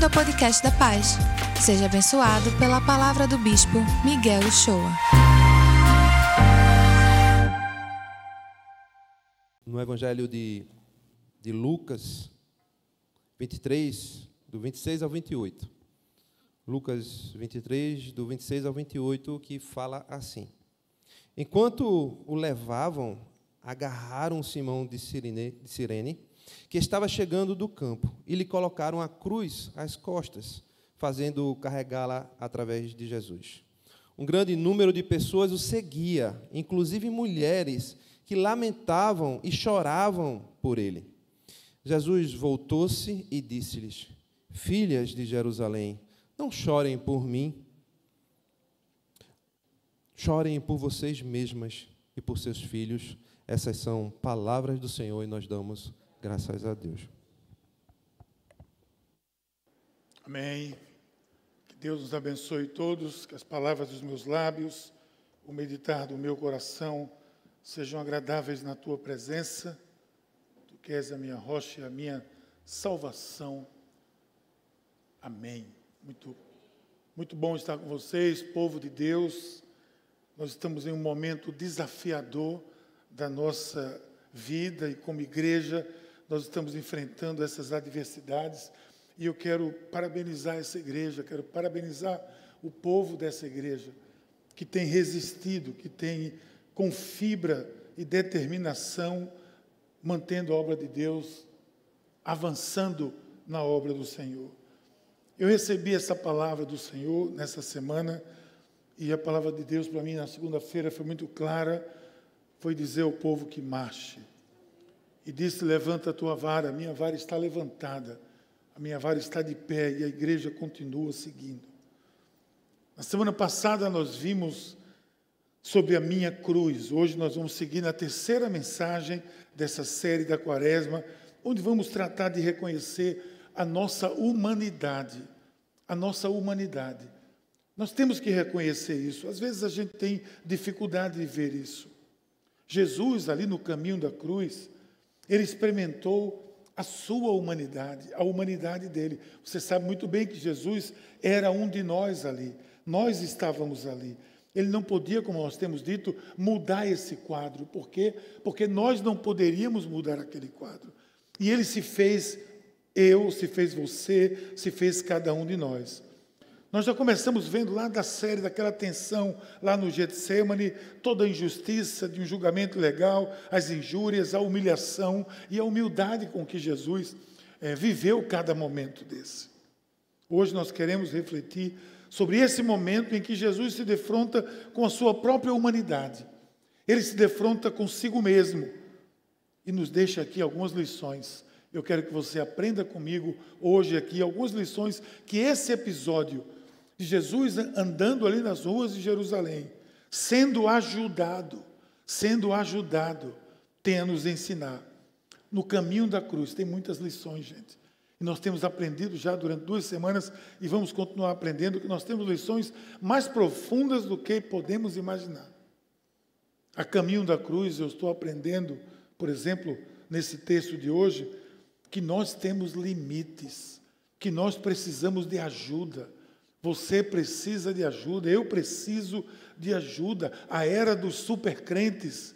Bem-vindo ao podcast da Paz. Seja abençoado pela palavra do Bispo Miguel Uchoa. No Evangelho de, de Lucas 23, do 26 ao 28. Lucas 23, do 26 ao 28, que fala assim: Enquanto o levavam, agarraram Simão de Sirene, que estava chegando do campo, e lhe colocaram a cruz às costas, fazendo carregá-la através de Jesus. Um grande número de pessoas o seguia, inclusive mulheres que lamentavam e choravam por ele. Jesus voltou-se e disse-lhes: Filhas de Jerusalém, não chorem por mim, chorem por vocês mesmas e por seus filhos. Essas são palavras do Senhor e nós damos Graças a Deus. Amém. Que Deus nos abençoe todos, que as palavras dos meus lábios, o meditar do meu coração sejam agradáveis na tua presença. Tu que és a minha rocha e a minha salvação. Amém. Muito muito bom estar com vocês, povo de Deus. Nós estamos em um momento desafiador da nossa vida e como igreja nós estamos enfrentando essas adversidades e eu quero parabenizar essa igreja, quero parabenizar o povo dessa igreja que tem resistido, que tem com fibra e determinação mantendo a obra de Deus, avançando na obra do Senhor. Eu recebi essa palavra do Senhor nessa semana e a palavra de Deus para mim na segunda-feira foi muito clara, foi dizer ao povo que marche e disse: Levanta a tua vara, a minha vara está levantada, a minha vara está de pé e a igreja continua seguindo. Na semana passada nós vimos sobre a minha cruz, hoje nós vamos seguir na terceira mensagem dessa série da Quaresma, onde vamos tratar de reconhecer a nossa humanidade. A nossa humanidade. Nós temos que reconhecer isso. Às vezes a gente tem dificuldade de ver isso. Jesus, ali no caminho da cruz, ele experimentou a sua humanidade, a humanidade dele. Você sabe muito bem que Jesus era um de nós ali. Nós estávamos ali. Ele não podia, como nós temos dito, mudar esse quadro. Por quê? Porque nós não poderíamos mudar aquele quadro. E ele se fez eu, se fez você, se fez cada um de nós. Nós já começamos vendo lá da série, daquela tensão lá no Getsemane, toda a injustiça de um julgamento legal, as injúrias, a humilhação e a humildade com que Jesus é, viveu cada momento desse. Hoje nós queremos refletir sobre esse momento em que Jesus se defronta com a sua própria humanidade. Ele se defronta consigo mesmo e nos deixa aqui algumas lições. Eu quero que você aprenda comigo hoje aqui algumas lições que esse episódio de Jesus andando ali nas ruas de Jerusalém, sendo ajudado, sendo ajudado, tem a nos ensinar. No caminho da cruz, tem muitas lições, gente. E nós temos aprendido já durante duas semanas e vamos continuar aprendendo que nós temos lições mais profundas do que podemos imaginar. A caminho da cruz, eu estou aprendendo, por exemplo, nesse texto de hoje, que nós temos limites, que nós precisamos de ajuda você precisa de ajuda, eu preciso de ajuda. A era dos supercrentes.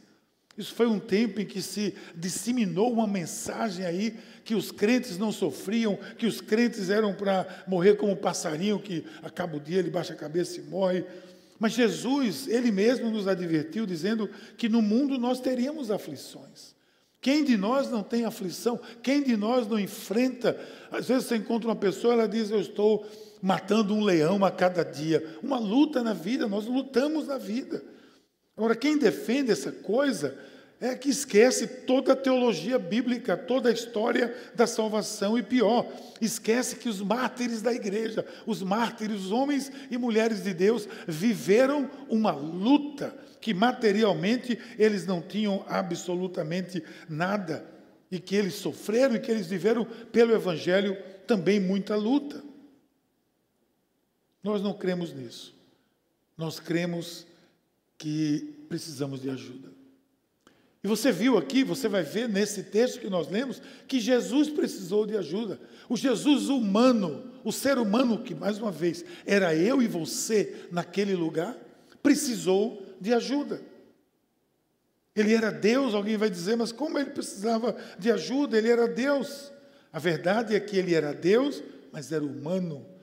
Isso foi um tempo em que se disseminou uma mensagem aí que os crentes não sofriam, que os crentes eram para morrer como um passarinho que acaba o dia, ele baixa a cabeça e morre. Mas Jesus, ele mesmo nos advertiu dizendo que no mundo nós teríamos aflições. Quem de nós não tem aflição? Quem de nós não enfrenta? Às vezes você encontra uma pessoa, ela diz: Eu estou matando um leão a cada dia. Uma luta na vida, nós lutamos na vida. Agora, quem defende essa coisa é que esquece toda a teologia bíblica, toda a história da salvação e pior, esquece que os mártires da igreja, os mártires, os homens e mulheres de Deus, viveram uma luta que materialmente eles não tinham absolutamente nada e que eles sofreram e que eles viveram pelo evangelho também muita luta. Nós não cremos nisso. Nós cremos que precisamos de ajuda. E você viu aqui, você vai ver nesse texto que nós lemos, que Jesus precisou de ajuda. O Jesus humano, o ser humano que, mais uma vez, era eu e você naquele lugar, precisou de ajuda. Ele era Deus, alguém vai dizer, mas como ele precisava de ajuda? Ele era Deus. A verdade é que ele era Deus, mas era humano.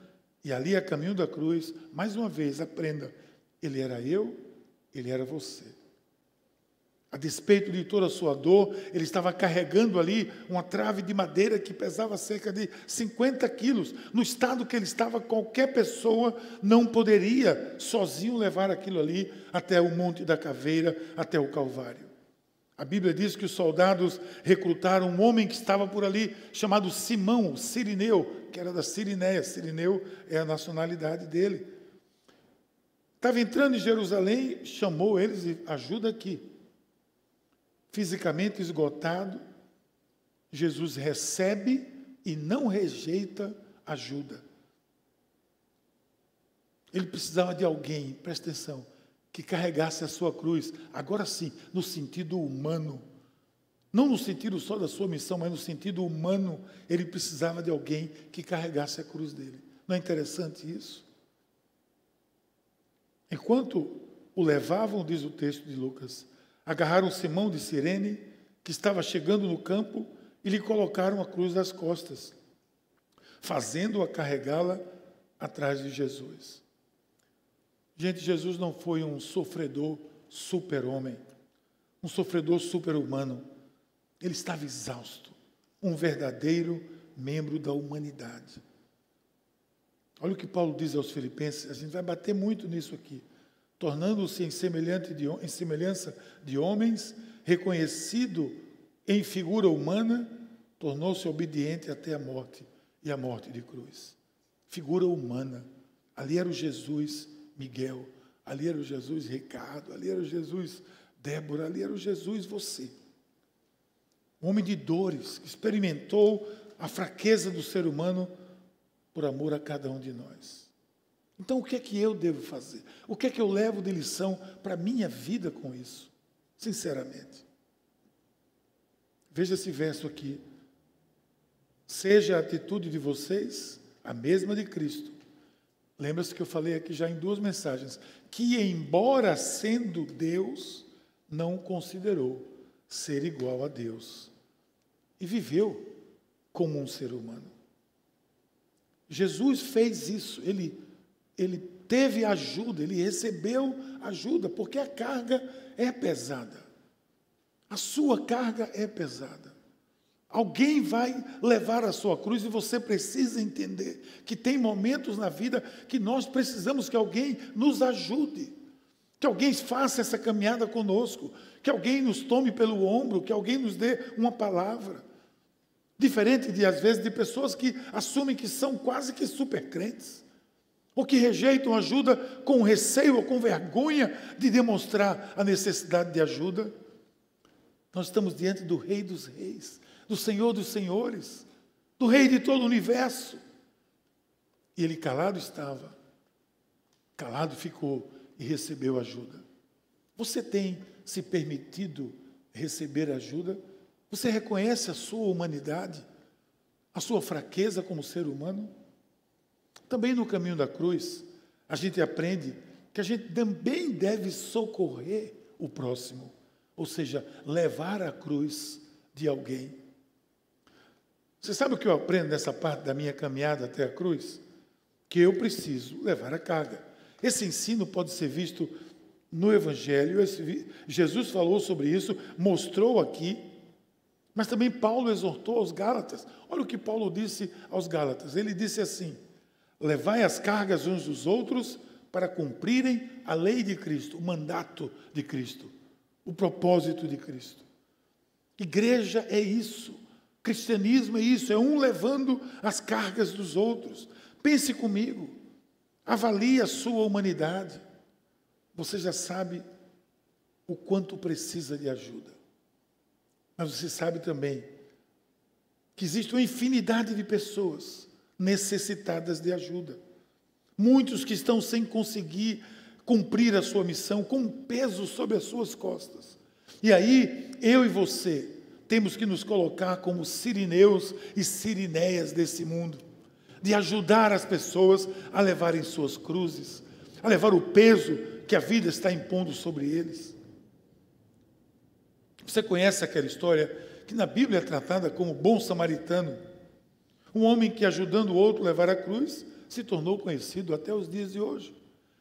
E ali, a caminho da cruz, mais uma vez, aprenda: ele era eu, ele era você. A despeito de toda a sua dor, ele estava carregando ali uma trave de madeira que pesava cerca de 50 quilos. No estado que ele estava, qualquer pessoa não poderia sozinho levar aquilo ali até o Monte da Caveira, até o Calvário. A Bíblia diz que os soldados recrutaram um homem que estava por ali, chamado Simão, Sirineu, que era da Sirinéia. Sirineu é a nacionalidade dele. Estava entrando em Jerusalém, chamou eles e ajuda aqui fisicamente esgotado, Jesus recebe e não rejeita ajuda. Ele precisava de alguém, presta atenção, que carregasse a sua cruz, agora sim, no sentido humano. Não no sentido só da sua missão, mas no sentido humano, ele precisava de alguém que carregasse a cruz dele. Não é interessante isso? Enquanto o levavam, diz o texto de Lucas, agarraram Simão de Sirene, que estava chegando no campo, e lhe colocaram a cruz das costas, fazendo-a carregá-la atrás de Jesus. Gente, Jesus não foi um sofredor super-homem, um sofredor super-humano. Ele estava exausto, um verdadeiro membro da humanidade. Olha o que Paulo diz aos Filipenses, a gente vai bater muito nisso aqui tornando-se em, em semelhança de homens, reconhecido em figura humana, tornou-se obediente até a morte e a morte de cruz. Figura humana. Ali era o Jesus Miguel, ali era o Jesus Ricardo, ali era o Jesus Débora, ali era o Jesus você. Um homem de dores, que experimentou a fraqueza do ser humano por amor a cada um de nós. Então, o que é que eu devo fazer? O que é que eu levo de lição para a minha vida com isso? Sinceramente. Veja esse verso aqui. Seja a atitude de vocês a mesma de Cristo. Lembra-se que eu falei aqui já em duas mensagens, que embora sendo Deus, não considerou ser igual a Deus e viveu como um ser humano. Jesus fez isso, ele ele teve ajuda, ele recebeu ajuda, porque a carga é pesada. A sua carga é pesada. Alguém vai levar a sua cruz e você precisa entender que tem momentos na vida que nós precisamos que alguém nos ajude, que alguém faça essa caminhada conosco, que alguém nos tome pelo ombro, que alguém nos dê uma palavra. Diferente de, às vezes, de pessoas que assumem que são quase que super crentes ou que rejeitam ajuda com receio ou com vergonha de demonstrar a necessidade de ajuda. Nós estamos diante do Rei dos Reis, do Senhor dos Senhores, do Rei de todo o universo. E ele calado estava, calado ficou e recebeu ajuda. Você tem se permitido receber ajuda? Você reconhece a sua humanidade, a sua fraqueza como ser humano? Também no caminho da cruz, a gente aprende que a gente também deve socorrer o próximo, ou seja, levar a cruz de alguém. Você sabe o que eu aprendo nessa parte da minha caminhada até a cruz? Que eu preciso levar a carga. Esse ensino pode ser visto no Evangelho, Jesus falou sobre isso, mostrou aqui, mas também Paulo exortou aos Gálatas. Olha o que Paulo disse aos Gálatas: ele disse assim Levai as cargas uns dos outros para cumprirem a lei de Cristo, o mandato de Cristo, o propósito de Cristo. Igreja é isso, cristianismo é isso, é um levando as cargas dos outros. Pense comigo, avalie a sua humanidade. Você já sabe o quanto precisa de ajuda. Mas você sabe também que existe uma infinidade de pessoas necessitadas de ajuda. Muitos que estão sem conseguir cumprir a sua missão, com um peso sobre as suas costas. E aí, eu e você temos que nos colocar como sirineus e sirinéias desse mundo, de ajudar as pessoas a levarem suas cruzes, a levar o peso que a vida está impondo sobre eles. Você conhece aquela história que na Bíblia é tratada como bom samaritano? Um homem que, ajudando o outro a levar a cruz, se tornou conhecido até os dias de hoje.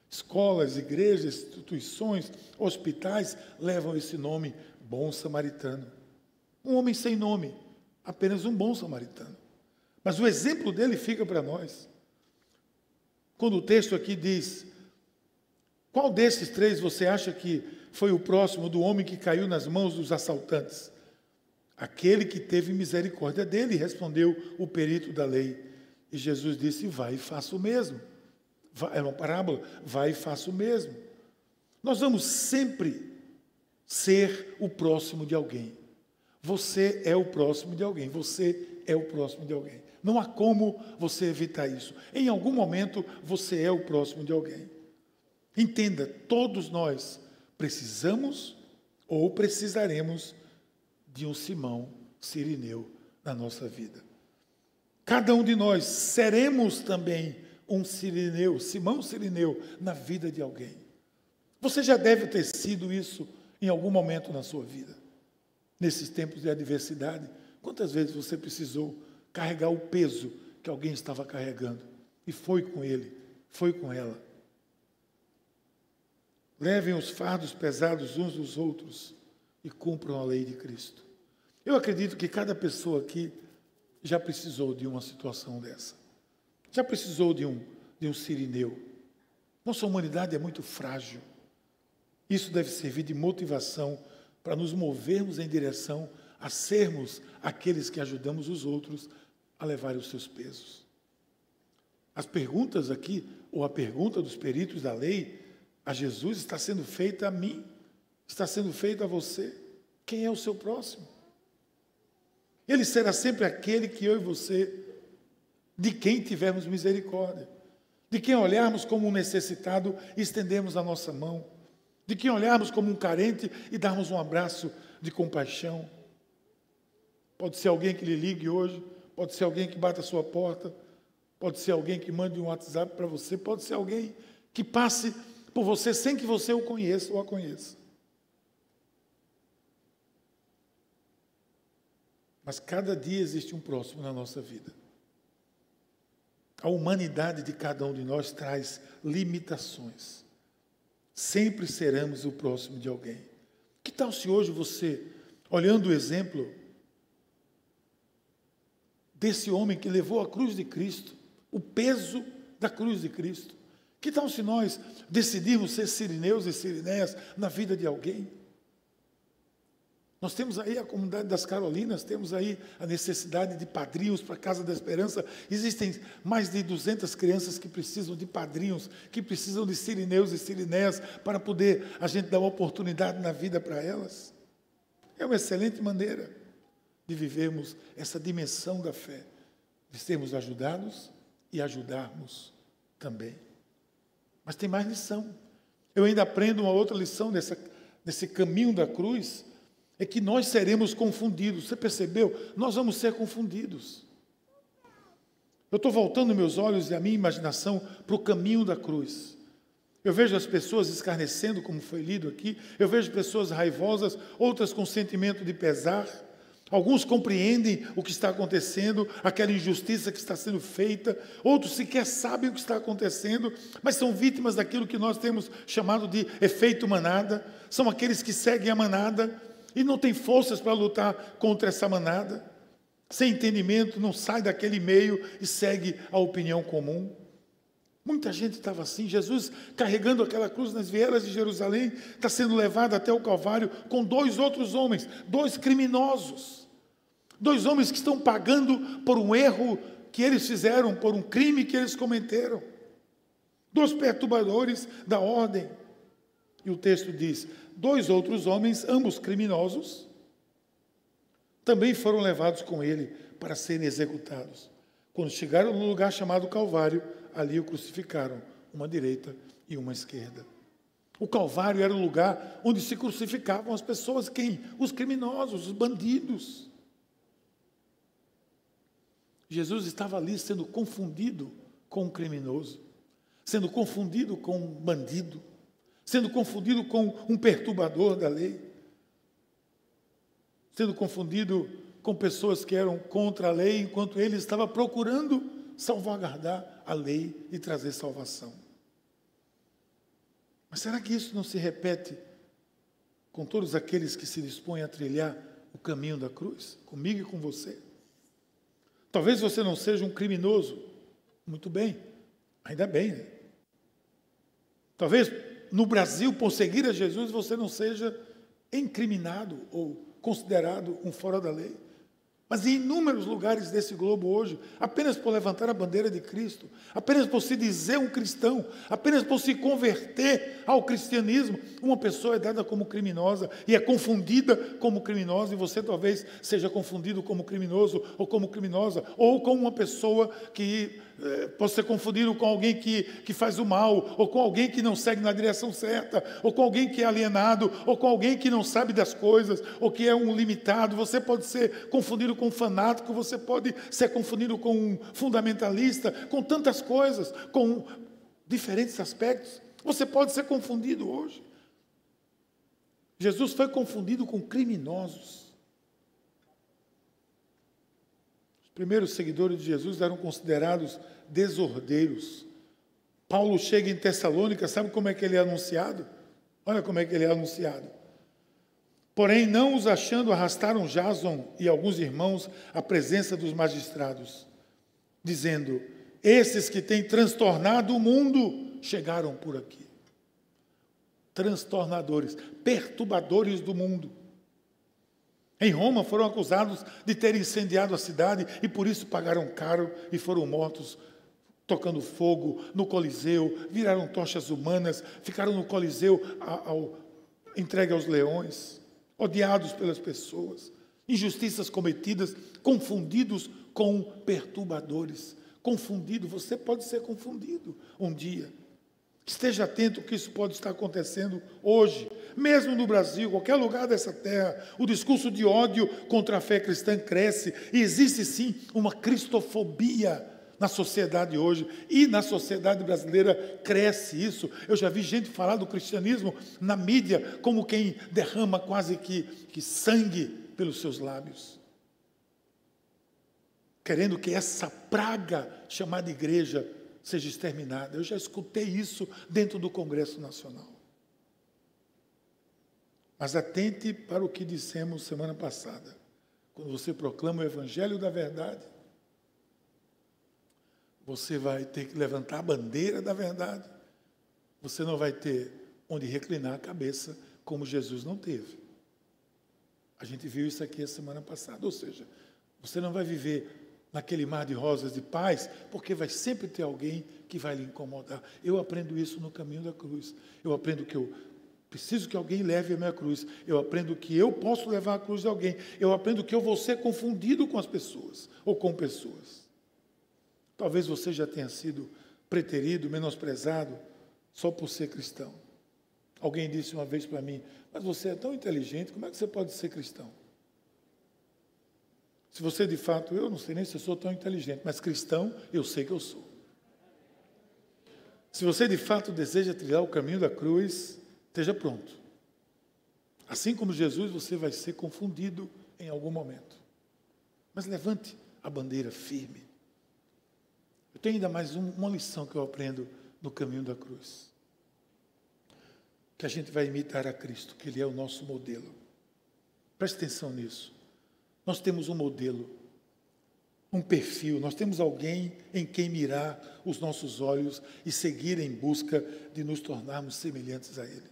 Escolas, igrejas, instituições, hospitais levam esse nome, bom samaritano. Um homem sem nome, apenas um bom samaritano. Mas o exemplo dele fica para nós. Quando o texto aqui diz: Qual desses três você acha que foi o próximo do homem que caiu nas mãos dos assaltantes? Aquele que teve misericórdia dele, respondeu o perito da lei. E Jesus disse: Vai e faça o mesmo. É uma parábola, vai e faça o mesmo. Nós vamos sempre ser o próximo de alguém. Você é o próximo de alguém, você é o próximo de alguém. Não há como você evitar isso. Em algum momento você é o próximo de alguém. Entenda, todos nós precisamos ou precisaremos de um Simão Sirineu na nossa vida. Cada um de nós seremos também um Sirineu, Simão Sirineu, na vida de alguém. Você já deve ter sido isso em algum momento na sua vida. Nesses tempos de adversidade, quantas vezes você precisou carregar o peso que alguém estava carregando e foi com ele, foi com ela. Levem os fardos pesados uns dos outros e cumpram a lei de Cristo. Eu acredito que cada pessoa aqui já precisou de uma situação dessa. Já precisou de um, de um sirineu. Nossa humanidade é muito frágil. Isso deve servir de motivação para nos movermos em direção a sermos aqueles que ajudamos os outros a levar os seus pesos. As perguntas aqui, ou a pergunta dos peritos da lei, a Jesus está sendo feita a mim, está sendo feita a você. Quem é o seu próximo? Ele será sempre aquele que eu e você, de quem tivermos misericórdia, de quem olharmos como um necessitado e estendemos a nossa mão, de quem olharmos como um carente e darmos um abraço de compaixão. Pode ser alguém que lhe ligue hoje, pode ser alguém que bata a sua porta, pode ser alguém que mande um WhatsApp para você, pode ser alguém que passe por você sem que você o conheça ou a conheça. Mas cada dia existe um próximo na nossa vida. A humanidade de cada um de nós traz limitações. Sempre seremos o próximo de alguém. Que tal se hoje você, olhando o exemplo desse homem que levou a cruz de Cristo, o peso da cruz de Cristo, que tal se nós decidirmos ser sirineus e sirinéias na vida de alguém? Nós temos aí a comunidade das Carolinas, temos aí a necessidade de padrinhos para a Casa da Esperança. Existem mais de 200 crianças que precisam de padrinhos, que precisam de sirineus e sirinéias para poder a gente dar uma oportunidade na vida para elas. É uma excelente maneira de vivermos essa dimensão da fé, de sermos ajudados e ajudarmos também. Mas tem mais lição. Eu ainda aprendo uma outra lição nessa, nesse caminho da cruz é que nós seremos confundidos. Você percebeu? Nós vamos ser confundidos. Eu estou voltando meus olhos e a minha imaginação para o caminho da cruz. Eu vejo as pessoas escarnecendo, como foi lido aqui. Eu vejo pessoas raivosas, outras com sentimento de pesar. Alguns compreendem o que está acontecendo, aquela injustiça que está sendo feita. Outros sequer sabem o que está acontecendo, mas são vítimas daquilo que nós temos chamado de efeito manada. São aqueles que seguem a manada e não tem forças para lutar contra essa manada. Sem entendimento, não sai daquele meio e segue a opinião comum. Muita gente estava assim. Jesus, carregando aquela cruz nas vieiras de Jerusalém, está sendo levado até o Calvário com dois outros homens, dois criminosos. Dois homens que estão pagando por um erro que eles fizeram, por um crime que eles cometeram. Dois perturbadores da ordem. E o texto diz: dois outros homens, ambos criminosos, também foram levados com ele para serem executados. Quando chegaram no lugar chamado Calvário, ali o crucificaram, uma direita e uma esquerda. O Calvário era o lugar onde se crucificavam as pessoas, quem? Os criminosos, os bandidos. Jesus estava ali sendo confundido com um criminoso, sendo confundido com um bandido, sendo confundido com um perturbador da lei, sendo confundido com pessoas que eram contra a lei, enquanto ele estava procurando salvaguardar a lei e trazer salvação. Mas será que isso não se repete com todos aqueles que se dispõem a trilhar o caminho da cruz, comigo e com você? Talvez você não seja um criminoso. Muito bem, ainda bem, né? Talvez no Brasil, por seguir a Jesus, você não seja incriminado ou considerado um fora da lei. Mas em inúmeros lugares desse globo hoje, apenas por levantar a bandeira de Cristo, apenas por se dizer um cristão, apenas por se converter ao cristianismo, uma pessoa é dada como criminosa e é confundida como criminosa, e você talvez seja confundido como criminoso ou como criminosa, ou como uma pessoa que é, pode ser confundido com alguém que, que faz o mal, ou com alguém que não segue na direção certa, ou com alguém que é alienado, ou com alguém que não sabe das coisas, ou que é um limitado. Você pode ser confundido com um fanático, você pode ser confundido com um fundamentalista, com tantas coisas, com diferentes aspectos. Você pode ser confundido hoje. Jesus foi confundido com criminosos. primeiros seguidores de Jesus eram considerados desordeiros. Paulo chega em Tessalônica, sabe como é que ele é anunciado? Olha como é que ele é anunciado. Porém, não os achando, arrastaram Jason e alguns irmãos à presença dos magistrados, dizendo: Esses que têm transtornado o mundo chegaram por aqui. Transtornadores, perturbadores do mundo. Em Roma foram acusados de ter incendiado a cidade e por isso pagaram caro e foram mortos tocando fogo no Coliseu, viraram tochas humanas, ficaram no Coliseu ao, entregue aos leões, odiados pelas pessoas, injustiças cometidas, confundidos com perturbadores. Confundido, você pode ser confundido um dia. Esteja atento que isso pode estar acontecendo hoje, mesmo no Brasil, qualquer lugar dessa terra. O discurso de ódio contra a fé cristã cresce e existe sim uma cristofobia na sociedade hoje e na sociedade brasileira cresce isso. Eu já vi gente falar do cristianismo na mídia como quem derrama quase que, que sangue pelos seus lábios. Querendo que essa praga chamada igreja seja exterminada. Eu já escutei isso dentro do Congresso Nacional. Mas atente para o que dissemos semana passada. Quando você proclama o Evangelho da Verdade, você vai ter que levantar a bandeira da verdade. Você não vai ter onde reclinar a cabeça, como Jesus não teve. A gente viu isso aqui a semana passada. Ou seja, você não vai viver naquele mar de rosas de paz, porque vai sempre ter alguém que vai lhe incomodar. Eu aprendo isso no caminho da cruz. Eu aprendo que eu preciso que alguém leve a minha cruz. Eu aprendo que eu posso levar a cruz de alguém. Eu aprendo que eu vou ser confundido com as pessoas ou com pessoas. Talvez você já tenha sido preterido, menosprezado só por ser cristão. Alguém disse uma vez para mim: Mas você é tão inteligente, como é que você pode ser cristão? Se você de fato, eu não sei nem se eu sou tão inteligente, mas cristão, eu sei que eu sou. Se você de fato deseja trilhar o caminho da cruz, esteja pronto. Assim como Jesus, você vai ser confundido em algum momento. Mas levante a bandeira firme. Eu tenho ainda mais um, uma lição que eu aprendo no caminho da cruz. Que a gente vai imitar a Cristo, que Ele é o nosso modelo. Preste atenção nisso. Nós temos um modelo, um perfil, nós temos alguém em quem mirar os nossos olhos e seguir em busca de nos tornarmos semelhantes a Ele.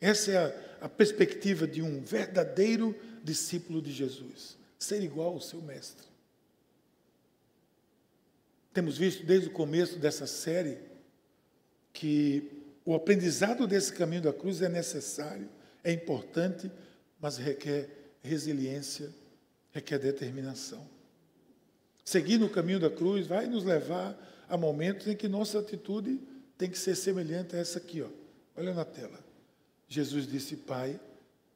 Essa é a, a perspectiva de um verdadeiro discípulo de Jesus, ser igual ao seu Mestre. Temos visto desde o começo dessa série que o aprendizado desse caminho da cruz é necessário, é importante, mas requer resiliência, requer determinação. Seguir no caminho da cruz vai nos levar a momentos em que nossa atitude tem que ser semelhante a essa aqui, ó, Olha na tela. Jesus disse: Pai,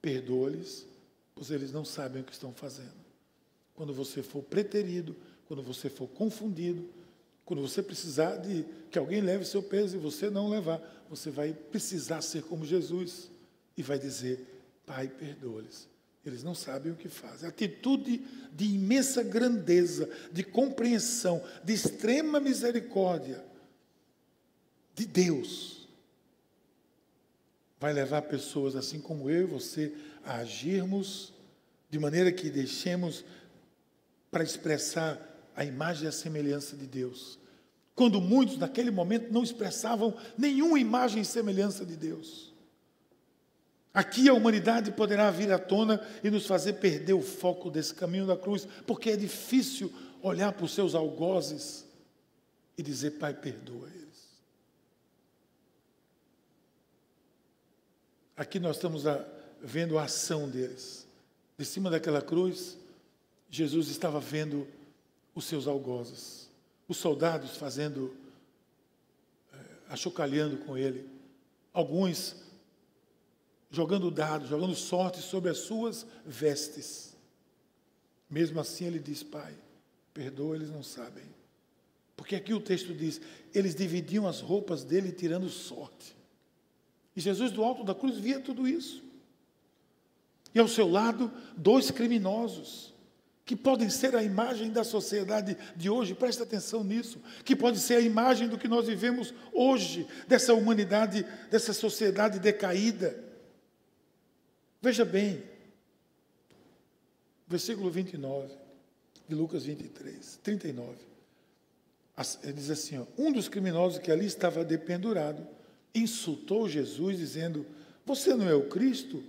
perdoa-lhes, pois eles não sabem o que estão fazendo. Quando você for preterido, quando você for confundido, quando você precisar de que alguém leve seu peso e você não levar, você vai precisar ser como Jesus e vai dizer: Pai, perdoa-lhes. Eles não sabem o que fazem. Atitude de imensa grandeza, de compreensão, de extrema misericórdia de Deus vai levar pessoas assim como eu e você a agirmos de maneira que deixemos para expressar a imagem e a semelhança de Deus. Quando muitos naquele momento não expressavam nenhuma imagem e semelhança de Deus. Aqui a humanidade poderá vir à tona e nos fazer perder o foco desse caminho da cruz, porque é difícil olhar para os seus algozes e dizer: Pai, perdoa eles. Aqui nós estamos vendo a ação deles. De cima daquela cruz, Jesus estava vendo os seus algozes, os soldados fazendo, é, achocalhando com ele, alguns jogando dados, jogando sorte sobre as suas vestes. Mesmo assim, ele diz: Pai, perdoa, eles não sabem. Porque aqui o texto diz: eles dividiam as roupas dele tirando sorte. E Jesus, do alto da cruz, via tudo isso. E ao seu lado, dois criminosos que podem ser a imagem da sociedade de hoje, presta atenção nisso, que pode ser a imagem do que nós vivemos hoje, dessa humanidade, dessa sociedade decaída. Veja bem, versículo 29 de Lucas 23, 39. Ele diz assim: ó, um dos criminosos que ali estava dependurado insultou Jesus, dizendo: Você não é o Cristo?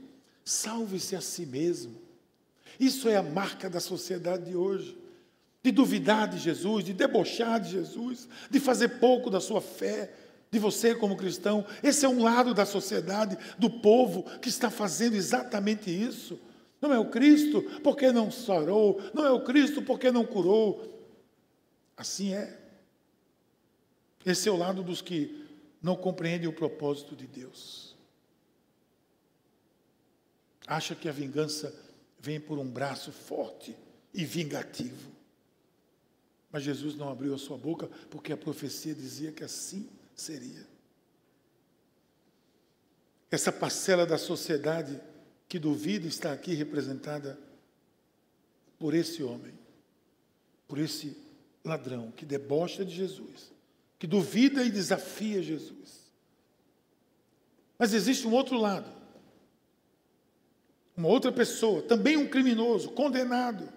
Salve-se a si mesmo. Isso é a marca da sociedade de hoje. De duvidar de Jesus, de debochar de Jesus, de fazer pouco da sua fé, de você como cristão. Esse é um lado da sociedade, do povo, que está fazendo exatamente isso. Não é o Cristo porque não sarou, não é o Cristo porque não curou. Assim é. Esse é o lado dos que não compreendem o propósito de Deus. Acha que a vingança vem por um braço forte e vingativo. Mas Jesus não abriu a sua boca porque a profecia dizia que assim seria. Essa parcela da sociedade que duvida está aqui representada por esse homem, por esse ladrão que debocha de Jesus, que duvida e desafia Jesus. Mas existe um outro lado uma outra pessoa, também um criminoso, condenado,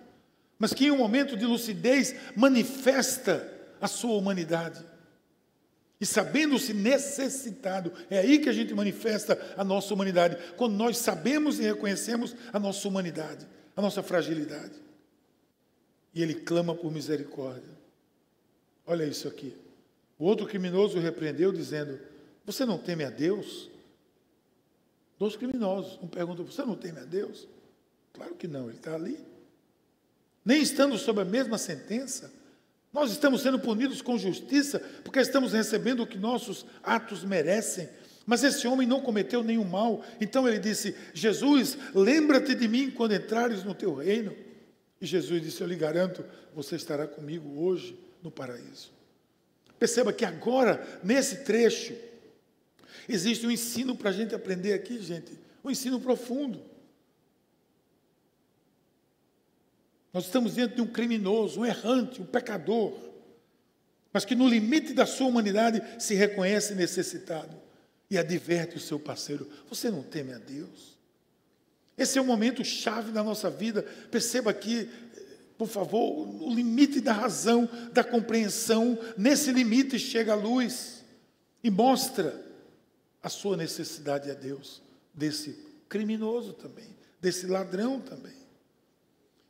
mas que em um momento de lucidez manifesta a sua humanidade. E sabendo-se necessitado, é aí que a gente manifesta a nossa humanidade, quando nós sabemos e reconhecemos a nossa humanidade, a nossa fragilidade. E ele clama por misericórdia. Olha isso aqui. O outro criminoso o repreendeu, dizendo: Você não teme a Deus? Dois criminosos. Um pergunta: Você não teme a Deus? Claro que não, ele está ali. Nem estando sob a mesma sentença, nós estamos sendo punidos com justiça, porque estamos recebendo o que nossos atos merecem. Mas esse homem não cometeu nenhum mal. Então ele disse: Jesus, lembra-te de mim quando entrares no teu reino. E Jesus disse: Eu lhe garanto, você estará comigo hoje no paraíso. Perceba que agora, nesse trecho, Existe um ensino para a gente aprender aqui, gente, um ensino profundo. Nós estamos diante de um criminoso, um errante, um pecador, mas que no limite da sua humanidade se reconhece necessitado e adverte o seu parceiro: Você não teme a Deus? Esse é o momento chave da nossa vida. Perceba aqui, por favor, o limite da razão, da compreensão, nesse limite chega a luz e mostra a sua necessidade a Deus, desse criminoso também, desse ladrão também.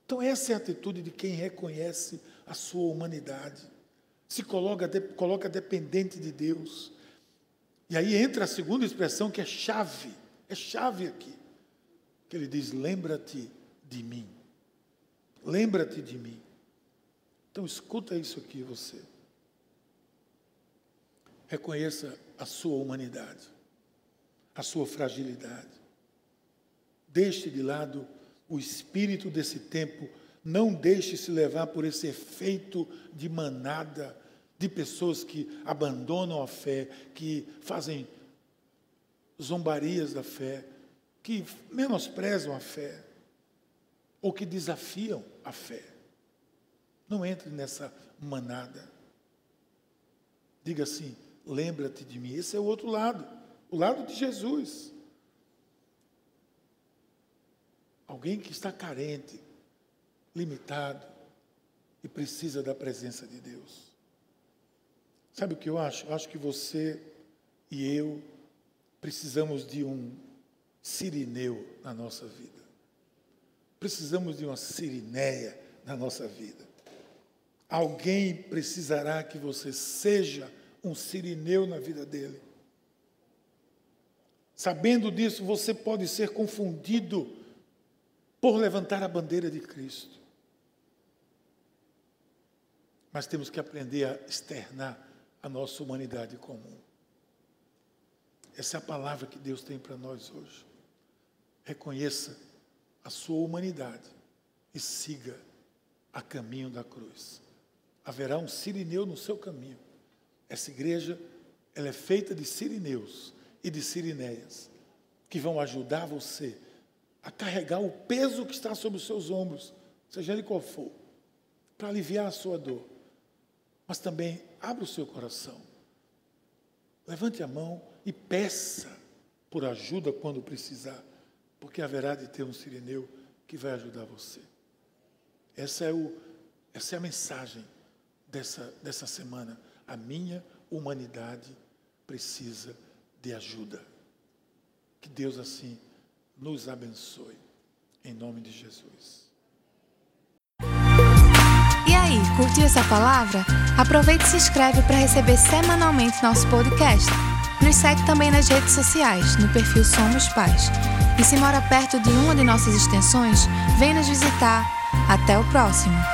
Então, essa é a atitude de quem reconhece a sua humanidade, se coloca, coloca dependente de Deus. E aí entra a segunda expressão que é chave, é chave aqui, que ele diz: lembra-te de mim. Lembra-te de mim. Então, escuta isso aqui, você. Reconheça a sua humanidade. a sua fragilidade. Deixe de lado o espírito desse tempo, não deixe se levar por esse efeito de manada de pessoas que abandonam a fé, que fazem zombarias da fé, que menosprezam a fé, ou que desafiam a fé. Não entre nessa manada. Diga assim: lembra-te de mim. Esse é o outro lado, o lado de Jesus. Alguém que está carente, limitado e precisa da presença de Deus. Sabe o que eu acho? Eu acho que você e eu precisamos de um sirineu na nossa vida. Precisamos de uma sirineia na nossa vida. Alguém precisará que você seja um sirineu na vida dele. Sabendo disso, você pode ser confundido por levantar a bandeira de Cristo. Mas temos que aprender a externar a nossa humanidade comum. Essa é a palavra que Deus tem para nós hoje. Reconheça a sua humanidade e siga a caminho da cruz. Haverá um sirineu no seu caminho. Essa igreja, ela é feita de sirineus e de sirineias que vão ajudar você a carregar o peso que está sobre os seus ombros, seja ele qual for, para aliviar a sua dor. Mas também abra o seu coração. Levante a mão e peça por ajuda quando precisar, porque haverá de ter um sirineu que vai ajudar você. Essa é, o, essa é a mensagem dessa, dessa semana. A minha humanidade precisa de ajuda. Que Deus assim nos abençoe. Em nome de Jesus. E aí, curtiu essa palavra? Aproveite e se inscreve para receber semanalmente nosso podcast. Nos segue também nas redes sociais, no perfil Somos Pais. E se mora perto de uma de nossas extensões, vem nos visitar. Até o próximo!